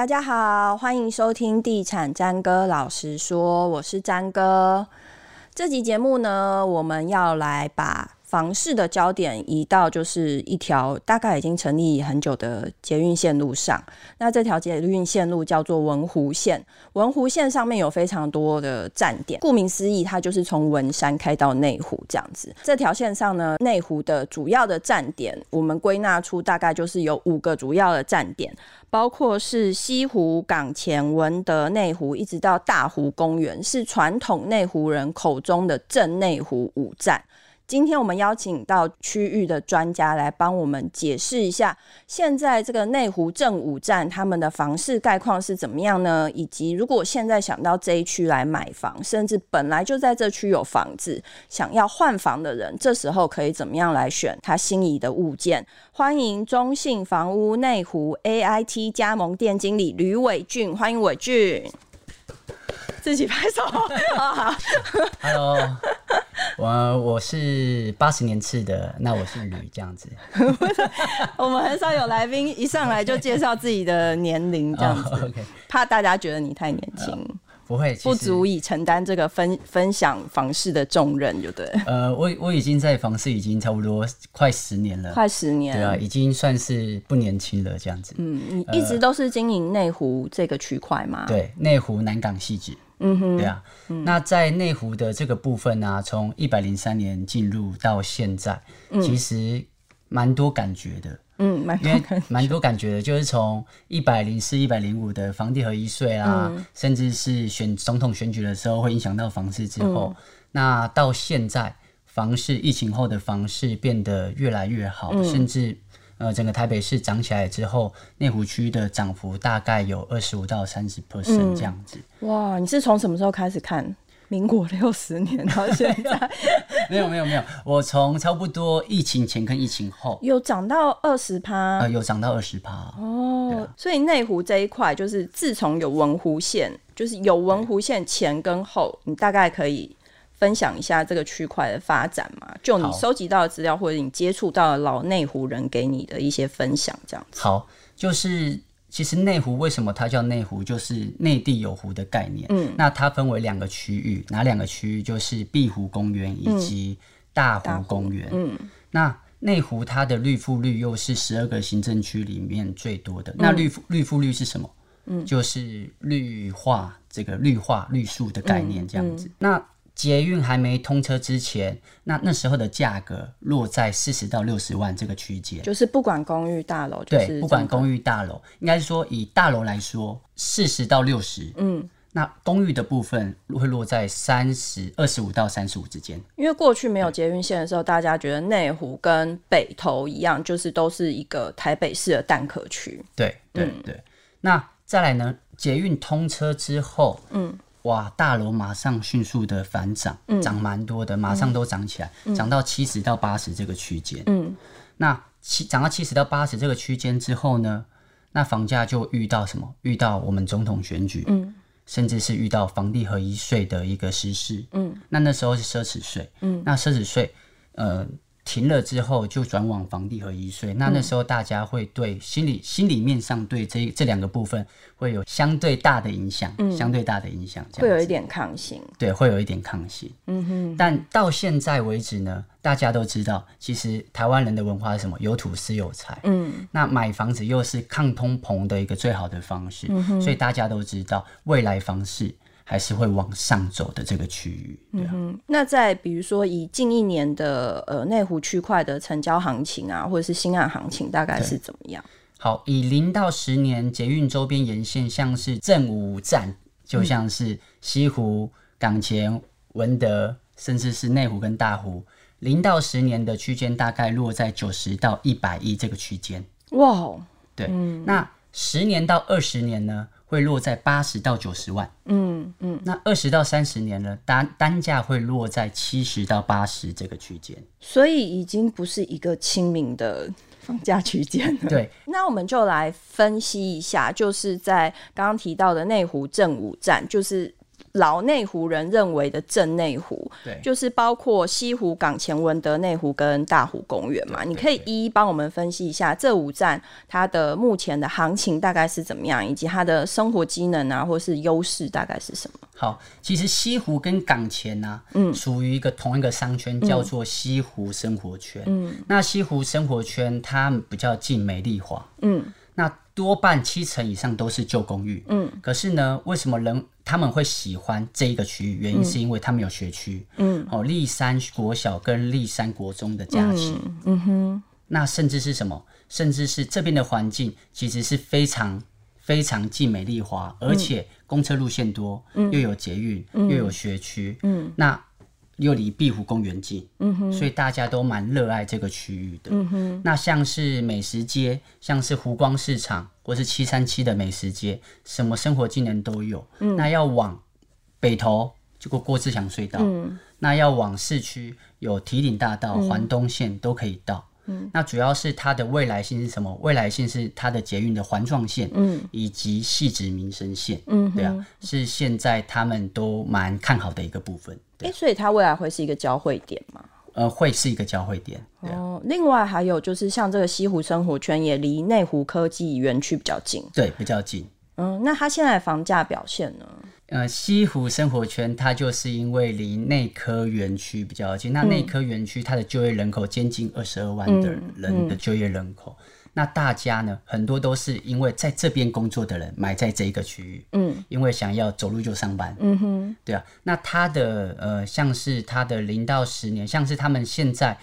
大家好，欢迎收听地产詹哥老实说，我是詹哥。这集节目呢，我们要来把房市的焦点移到就是一条大概已经成立很久的捷运线路上。那这条捷运线路叫做文湖线，文湖线上面有非常多的站点。顾名思义，它就是从文山开到内湖这样子。这条线上呢，内湖的主要的站点，我们归纳出大概就是有五个主要的站点，包括是西湖、港前、文德、内湖，一直到大湖公园，是传统内湖人口中的正内湖五站。今天我们邀请到区域的专家来帮我们解释一下，现在这个内湖正五站他们的房市概况是怎么样呢？以及如果现在想到这一区来买房，甚至本来就在这区有房子，想要换房的人，这时候可以怎么样来选他心仪的物件？欢迎中信房屋内湖 AIT 加盟店经理吕伟俊，欢迎伟俊。自己拍手，好，Hello，我我是八十年次的，那我是吕这样子。我们很少有来宾一上来就介绍自己的年龄这样 子，oh. 怕大家觉得你太年轻，uh, 不会，不足以承担这个分分享房事的重任，就对。呃，我我已经在房事已经差不多快十年了，快十年，对啊，已经算是不年轻了这样子。嗯，你一直都是经营内湖这个区块吗？对，内湖南港汐止。嗯哼，对啊，嗯、那在内湖的这个部分呢、啊，从一百零三年进入到现在，嗯、其实蛮多感觉的，嗯，蛮因为蛮多感觉的，就是从一百零四、一百零五的房地合一税啊，嗯、甚至是选总统选举的时候会影响到房市之后，嗯、那到现在房市疫情后的房市变得越来越好，嗯、甚至。呃，整个台北市涨起来之后，内湖区的涨幅大概有二十五到三十 percent 这样子。哇，你是从什么时候开始看？民国六十年到现在？没有没有没有，我从差不多疫情前跟疫情后有涨到二十趴。呃，有涨到二十趴。哦，啊、所以内湖这一块就是自从有文湖线，就是有文湖线前跟后，你大概可以。分享一下这个区块的发展嘛？就你收集到的资料，或者你接触到的老内湖人给你的一些分享，这样子。好，就是其实内湖为什么它叫内湖，就是内地有湖的概念。嗯，那它分为两个区域，哪两个区域？就是碧湖公园以及大湖公园。嗯，那内湖它的绿覆率又是十二个行政区里面最多的。嗯、那绿绿覆率是什么？嗯，就是绿化这个绿化绿树的概念，这样子。嗯嗯、那捷运还没通车之前，那那时候的价格落在四十到六十万这个区间，就是不管公寓大楼，对，不管公寓大楼，应该是说以大楼来说，四十到六十，嗯，那公寓的部分会落在三十二十五到三十五之间。因为过去没有捷运线的时候，大家觉得内湖跟北投一样，就是都是一个台北市的蛋壳区。对对对，嗯、那再来呢？捷运通车之后，嗯。哇！大楼马上迅速的反涨，涨蛮、嗯、多的，马上都涨起来，涨、嗯、到七十到八十这个区间。嗯，那七涨到七十到八十这个区间之后呢，那房价就遇到什么？遇到我们总统选举，嗯，甚至是遇到房地合一税的一个实施。嗯，那那时候是奢侈税。嗯，那奢侈税，呃。停了之后就转往房地合一税，那那时候大家会对心理心理面上对这这两个部分会有相对大的影响，嗯、相对大的影响，会有一点抗性，对，会有一点抗性。嗯哼，但到现在为止呢，大家都知道，其实台湾人的文化是什么？有土是有财。嗯，那买房子又是抗通膨的一个最好的方式，嗯、哼所以大家都知道未来房市。还是会往上走的这个区域，对啊。嗯，那在比如说以近一年的呃内湖区块的成交行情啊，或者是新案行情，大概是怎么样？好，以零到十年捷运周边沿线，像是正五站，就像是西湖、港前、文德，甚至是内湖跟大湖，零到十年的区间大概落在九十到一百亿这个区间。哇，对，嗯，那十年到二十年呢？会落在八十到九十万，嗯嗯，那二十到三十年呢，单单价会落在七十到八十这个区间，所以已经不是一个亲民的房价区间了。对，那我们就来分析一下，就是在刚刚提到的内湖正午站，就是老内湖人认为的正内湖，对，就是包括西湖、港前、文德内湖跟大湖公园嘛。你可以一一帮我们分析一下这五站它的目前的行情大概是怎么样，以及它的生活机能啊，或是优势大概是什么？好，其实西湖跟港前呢、啊，嗯，属于一个同一个商圈，叫做西湖生活圈。嗯，那西湖生活圈它比较近美丽华，嗯，那多半七成以上都是旧公寓，嗯，可是呢，为什么人？他们会喜欢这一个区域，原因是因为他们有学区，嗯，哦，立山国小跟立山国中的加持，嗯，嗯哼，那甚至是什么？甚至是这边的环境其实是非常非常近美丽华，而且公车路线多，嗯，又有捷运，嗯，又有学区，嗯，那。又离碧湖公园近，嗯哼，所以大家都蛮热爱这个区域的。嗯哼，那像是美食街，像是湖光市场，或是七三七的美食街，什么生活技能都有。嗯，那要往北投，就过郭志强隧道。嗯，那要往市区，有提岭大道、环东线都可以到。嗯，那主要是它的未来性是什么？未来性是它的捷运的环状线，嗯，以及汐止民生线。嗯，对啊，是现在他们都蛮看好的一个部分。哎、欸，所以它未来会是一个交汇点吗？呃，会是一个交汇点。哦，另外还有就是像这个西湖生活圈也离内湖科技园区比较近，对，比较近。嗯，那它现在的房价表现呢？呃，西湖生活圈它就是因为离内科园区比较近，那内科园区它的就业人口接近二十二万的人的就业人口。那大家呢，很多都是因为在这边工作的人买在这一个区域，嗯，因为想要走路就上班，嗯哼，对啊。那他的呃，像是他的零到十年，像是他们现在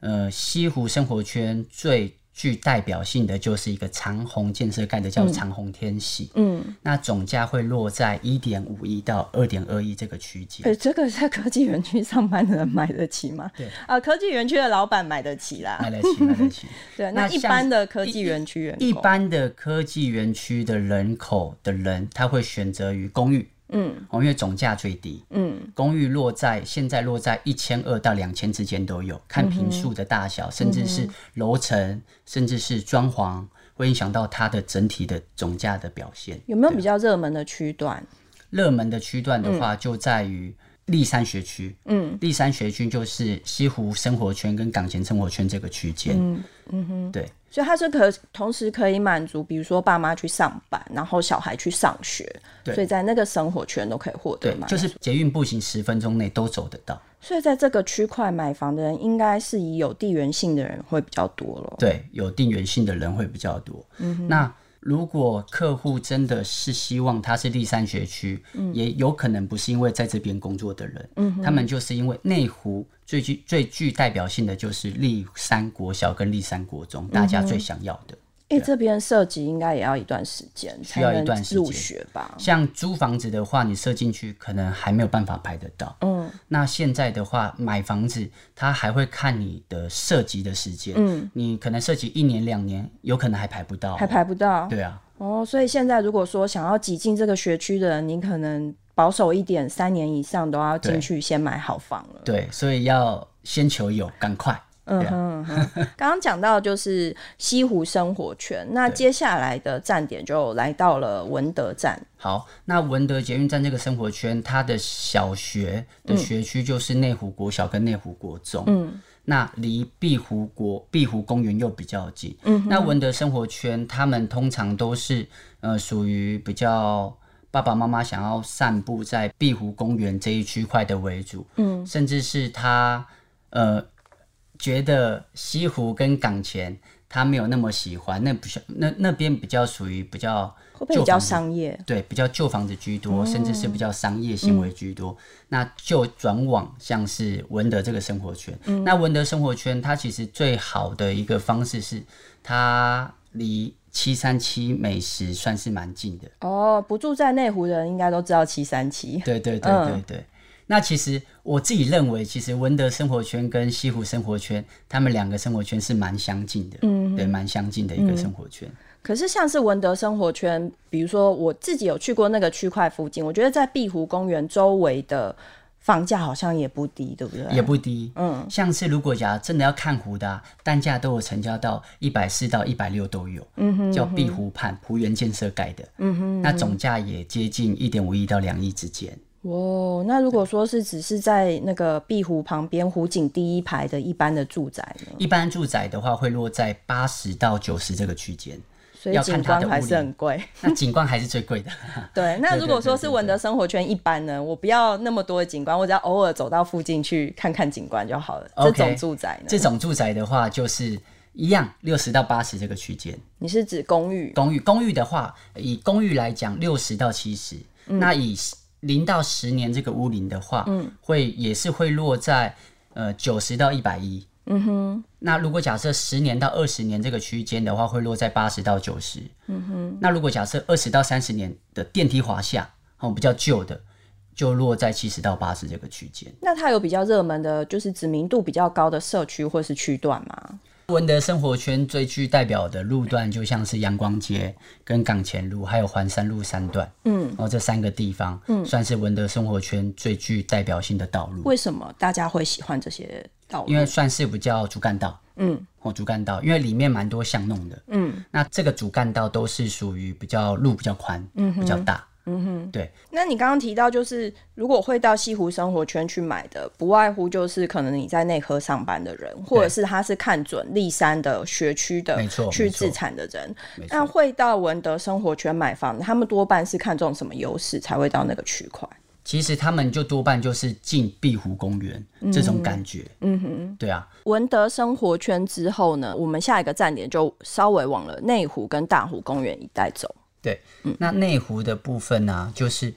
呃西湖生活圈最。具代表性的就是一个长虹建设盖的，叫长虹天喜。嗯，那总价会落在一点五亿到二点二亿这个区间。哎，这个在科技园区上班的人买得起吗？对啊，科技园区的老板买得起啦，买得起，买得起。对，那一般的科技园区，一般的科技园区的人口的人，他会选择于公寓。嗯，因为总价最低，嗯，公寓落在现在落在一千二到两千之间都有，看坪数的大小，嗯、甚至是楼层，嗯、甚至是装潢，会影响到它的整体的总价的表现。有没有比较热门的区段？热门的区段的话，就在于立山学区，嗯，立山学区就是西湖生活圈跟港前生活圈这个区间，嗯嗯哼，对。所以它是可同时可以满足，比如说爸妈去上班，然后小孩去上学，所以在那个生活圈都可以获得嘛，就是捷运步行十分钟内都走得到。所以在这个区块买房的人，应该是以有地缘性的人会比较多咯。对，有地缘性的人会比较多。嗯哼，那。如果客户真的是希望他是立山学区，嗯、也有可能不是因为在这边工作的人，嗯、他们就是因为内湖最具最具代表性的就是立山国小跟立山国中，大家最想要的。哎，这边设计应该也要一段时间，需要一段时间入学吧？像租房子的话，你设进去可能还没有办法排得到。嗯，那现在的话，买房子他还会看你的涉及的时间。嗯，你可能涉及一年两年，有可能还排不到，还排不到。对啊。哦，所以现在如果说想要挤进这个学区的人，你可能保守一点，三年以上都要进去先买好房了。对，所以要先求有，赶快。嗯哼哼，刚刚讲到就是西湖生活圈，那接下来的站点就来到了文德站。好，那文德捷运站这个生活圈，它的小学的学区就是内湖国小跟内湖国中。嗯，那离碧湖国碧湖公园又比较近。嗯，那文德生活圈，他们通常都是呃属于比较爸爸妈妈想要散步在碧湖公园这一区块的为主。嗯，甚至是他呃。觉得西湖跟港前他没有那么喜欢，那不是那那边比较属于比较会不会比较商业？对，比较旧房子居多，嗯、甚至是比较商业行为居多，嗯、那就转往像是文德这个生活圈。嗯、那文德生活圈它其实最好的一个方式是，它离七三七美食算是蛮近的。哦，不住在内湖的人应该都知道七三七。对对对对对。嗯那其实我自己认为，其实文德生活圈跟西湖生活圈，他们两个生活圈是蛮相近的，嗯哼，对，蛮相近的一个生活圈。嗯。可是像是文德生活圈，比如说我自己有去过那个区块附近，我觉得在碧湖公园周围的房价好像也不低，对不对？也不低，嗯，像是如果假如真的要看湖的，啊，单价都有成交到一百四到一百六都有，嗯哼，嗯哼，叫碧湖畔湖园建设盖的，嗯哼，嗯哼，那总价也接近一点五亿到两亿之间。哦，那如果说是只是在那个碧湖旁边湖景第一排的一般的住宅呢？一般住宅的话会落在八十到九十这个区间，所以景观还是很贵。那景观还是最贵的。对，那如果说是文德生活圈一般呢，我不要那么多的景观，我只要偶尔走到附近去看看景观就好了。Okay, 这种住宅呢？这种住宅的话就是一样，六十到八十这个区间。你是指公寓？公寓，公寓的话，以公寓来讲，六十到七十，嗯。那以零到十年这个屋龄的话，嗯，会也是会落在呃九十到一百一，嗯哼。那如果假设十年到二十年这个区间的话，会落在八十到九十，嗯哼。那如果假设二十到三十年的电梯滑下，哦比较旧的，就落在七十到八十这个区间。那它有比较热门的，就是知名度比较高的社区或是区段吗？文德生活圈最具代表的路段，就像是阳光街、跟港前路，还有环山路三段。嗯，然后这三个地方，嗯，算是文德生活圈最具代表性的道路。为什么大家会喜欢这些道路？因为算是比较主干道。嗯，或主干道，因为里面蛮多巷弄的。嗯，那这个主干道都是属于比较路比较宽，嗯，比较大。嗯哼，对。那你刚刚提到，就是如果会到西湖生活圈去买的，不外乎就是可能你在内科上班的人，或者是他是看准立山的学区的，没错，去自产的人。那会到文德生活圈买房，他们多半是看中什么优势才会到那个区块？其实他们就多半就是进碧湖公园、嗯、这种感觉。嗯哼，对啊。文德生活圈之后呢，我们下一个站点就稍微往了内湖跟大湖公园一带走。对，那内湖的部分呢、啊，就是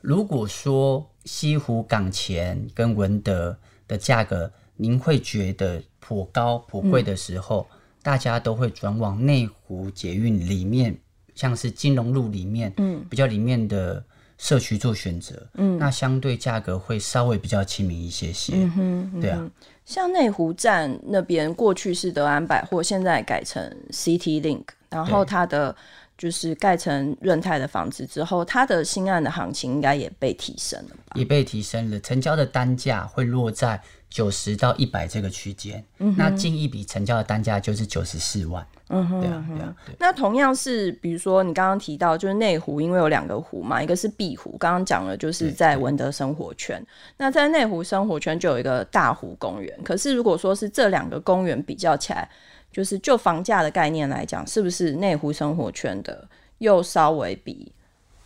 如果说西湖港前跟文德的价格，您会觉得颇高颇贵的时候，嗯、大家都会转往内湖捷运里面，像是金融路里面，嗯，比较里面的社区做选择，嗯，那相对价格会稍微比较亲民一些些，嗯哼，嗯哼，对啊，像内湖站那边过去是德安百货，现在改成 City Link，然后它的。就是盖成润泰的房子之后，它的新案的行情应该也被提升了吧？也被提升了，成交的单价会落在九十到一百这个区间。嗯，那近一笔成交的单价就是九十四万。嗯哼，对啊，对啊。那同样是，比如说你刚刚提到，就是内湖，因为有两个湖嘛，一个是碧湖，刚刚讲了，就是在文德生活圈。那在内湖生活圈就有一个大湖公园。可是如果说是这两个公园比较起来，就是就房价的概念来讲，是不是内湖生活圈的又稍微比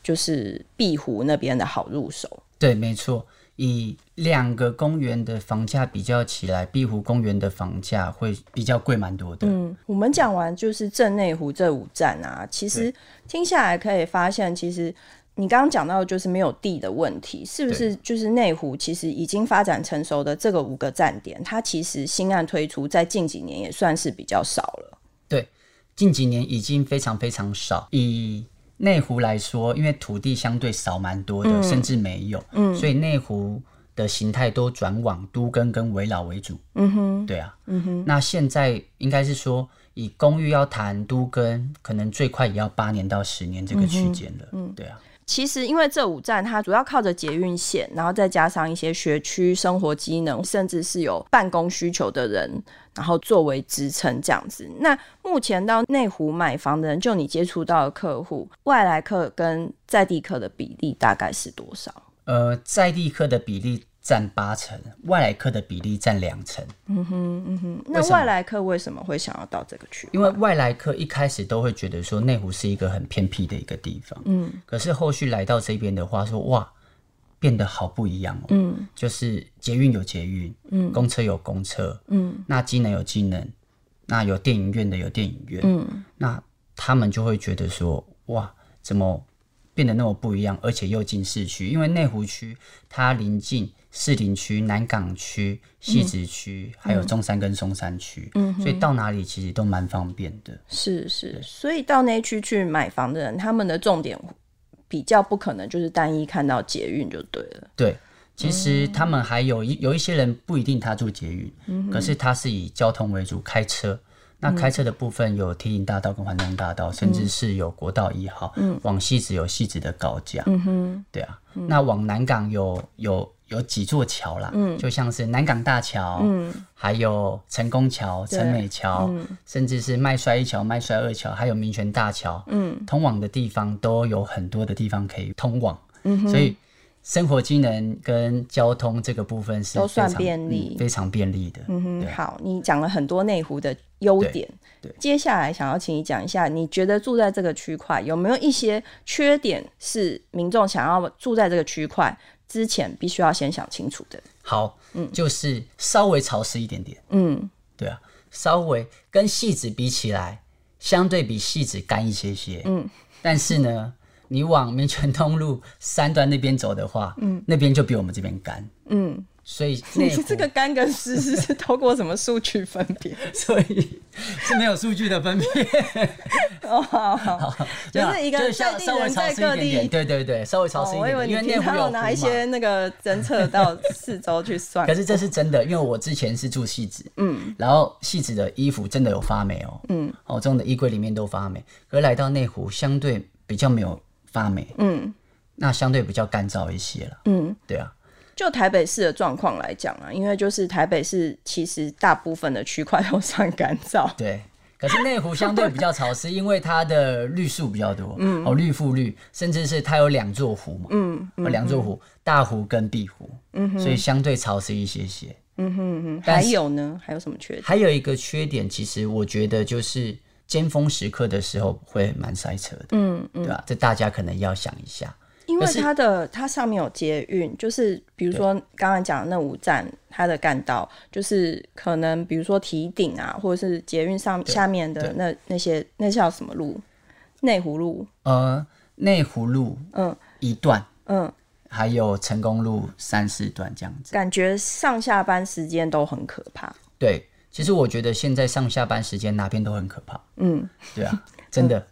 就是碧湖那边的好入手？对，没错。以两个公园的房价比较起来，碧湖公园的房价会比较贵蛮多的。嗯，我们讲完就是镇内湖这五站啊，其实听下来可以发现，其实。你刚刚讲到就是没有地的问题，是不是？就是内湖其实已经发展成熟的这个五个站点，它其实新案推出在近几年也算是比较少了。对，近几年已经非常非常少。以内湖来说，因为土地相对少蛮多的，嗯，甚至没有，嗯，所以内湖的形态都转往都更跟围老为主。嗯哼，对啊，嗯哼。那现在应该是说，以公寓要谈都更，可能最快也要八年到十年这个区间了。嗯，对啊。其实，因为这五站它主要靠着捷运线，然后再加上一些学区生活机能，甚至是有办公需求的人，然后作为支撑这样子。那目前到内湖买房的人，就你接触到的客户，外来客跟在地客的比例大概是多少？呃，在地客的比例。占八成，外来客的比例占两成。嗯哼，嗯哼。那外来客为什么会想要到这个区？因为外来客一开始都会觉得说内湖是一个很偏僻的一个地方。嗯。可是后续来到这边的话说，说哇，变得好不一样哦。嗯。就是捷运有捷运，嗯，公车有公车，嗯，那机能有机能，那有电影院的有电影院，嗯，那他们就会觉得说哇，怎么变得那么不一样，而且又进市区？因为内湖区它临近。士林区、南港区、汐止区，还有中山跟松山区，嗯，所以到哪里其实都蛮方便的。是是，所以到那区去买房的人，他们的重点比较不可能就是单一看到捷运就对了。对，其实他们还有一有一些人不一定他住捷运，嗯，可是他是以交通为主，开车。那开车的部分有天宁大道跟环东大道，嗯，甚至是有国道一号，嗯，往汐止有汐止的高架，嗯哼，对啊，嗯，那往南港有有有几座桥啦，嗯，就像是南港大桥，嗯，还有成功桥、成美桥，嗯，甚至是麦帅一桥、麦帅二桥，还有民权大桥，嗯，通往的地方都有很多的地方可以通往，嗯，所以生活机能跟交通这个部分是都算便利，嗯、非常便利的。嗯哼，好，你讲了很多内湖的优点，对，对，接下来想要请你讲一下，你觉得住在这个区块有没有一些缺点是民众想要住在这个区块之前必须要先想清楚的？好，嗯，就是稍微潮湿一点点，嗯，对啊，稍微跟细纸比起来，相对比细纸干一些些，嗯，但是呢。你往民权东路三段那边走的话，嗯，那边就比我们这边干，嗯，所以 你这个干跟湿是透过什么数据分别？所以是没有数据的分别。哦，好好，就是一个在地人在各地，对对对，稍微潮湿一点。我以为你有拿一些那个侦测到四周去算。可是这是真的，因为我之前是住戏子，嗯，然后戏子的衣服真的有发霉哦，嗯，哦，这种的衣柜里面都发霉，可是来到内湖相对比较没有。发霉，嗯，那相对比较干燥一些了，嗯，对啊。就台北市的状况来讲啊，因为就是台北市其实大部分的区块都算干燥，对。可是内湖相对比较潮湿，因为它的绿树比较多，嗯，哦，绿覆绿，甚至是它有两座湖嘛，嗯，嗯，两座湖，大湖跟碧湖，嗯哼，所以相对潮湿一些些，嗯哼嗯哼。还有呢？还有什么缺点？还有一个缺点，其实我觉得就是。尖峰时刻的时候会蛮塞车的，嗯嗯，对吧？这大家可能要想一下，因为它的它上面有捷运，就是比如说刚刚讲的那五站，它的干道就是可能比如说堤顶啊，或者是捷运上下面的那那些那叫什么路？内湖路？呃，内湖路，嗯，一段，嗯，还有成功路三四段这样子，感觉上下班时间都很可怕，对。其实我觉得现在上下班时间哪边都很可怕，嗯，对啊，真的，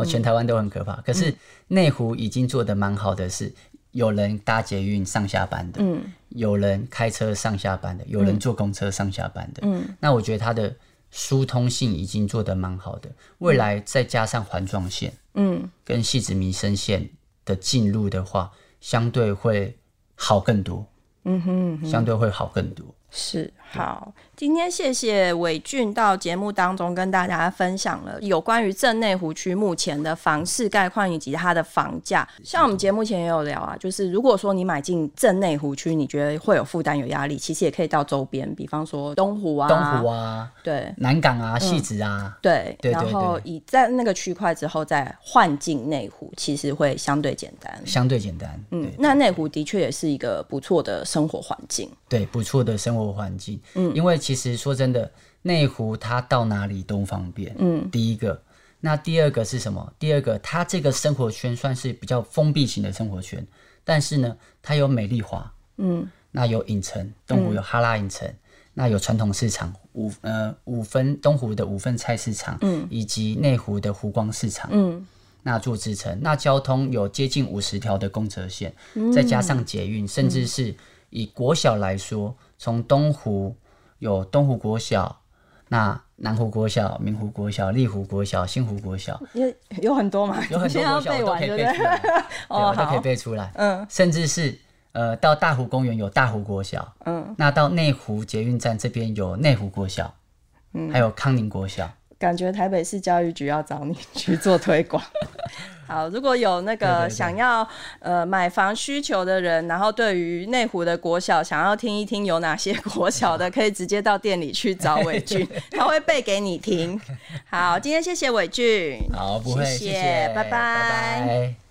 哦，全台湾都很可怕。可是内湖已经做得蛮好的是，有人搭捷运上下班的，嗯，有人开车上下班的，有人坐公车上下班的，嗯，那我觉得它的疏通性已经做得蛮好的。未来再加上环状线，嗯，跟汐止民生线的进入的话，相对会好更多，嗯哼，嗯哼，相对会好更多。是好，今天谢谢伟俊到节目当中跟大家分享了有关于镇内湖区目前的房市概况以及它的房价。像我们节目前也有聊啊，就是如果说你买进镇内湖区，你觉得会有负担、有压力，其实也可以到周边，比方说东湖啊、东湖啊，对，南港啊、汐止啊，嗯、对，对，然后以在那个区块之后再换进内湖，其实会相对简单，相对简单。嗯，那内湖的确也是一个不错的生活环境，对，不错的生活环境。嗯，因为其实说真的，内湖它到哪里都方便。嗯，第一个，那第二个是什么？第二个，它这个生活圈算是比较封闭型的生活圈，但是呢，它有美丽华，嗯，那有影城，东湖有哈拉影城，嗯、那有传统市场五呃五分东湖的五分菜市场，嗯，以及内湖的湖光市场，嗯，那做支撑，那交通有接近五十条的公车线，嗯、再加上捷运，甚至是以国小来说。从东湖有东湖国小，那南湖国小、明湖国小、丽湖国小、新湖国小，有有很多嘛？有很多国小 我都可以背出来，哦，我都可以背出来。嗯，甚至是呃，到大湖公园有大湖国小，嗯，那到内湖捷运站这边有内湖国小，嗯，还有康宁国小。感觉台北市教育局要找你去做推广。好，如果有那个想要呃买房需求的人，然后对于内湖的国小想要听一听有哪些国小的，可以直接到店里去找伟俊，他会背给你听。好，今天谢谢伟俊。好，不会，谢谢。拜拜。